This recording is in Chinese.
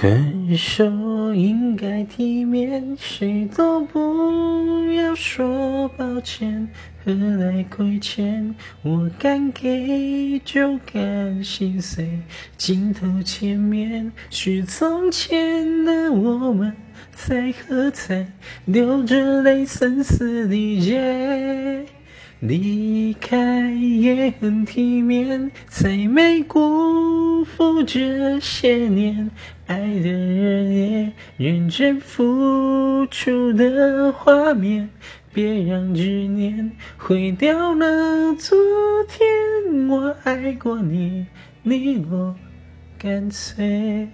分手应该体面，谁都不要说抱歉，何来亏欠？我敢给就敢心碎，镜头前面是从前的我们，在喝彩，流着泪声嘶力竭。离开也很体面，才没这些年爱的热烈，认真付出的画面。别让执念毁掉了昨天，我爱过你，你我干脆。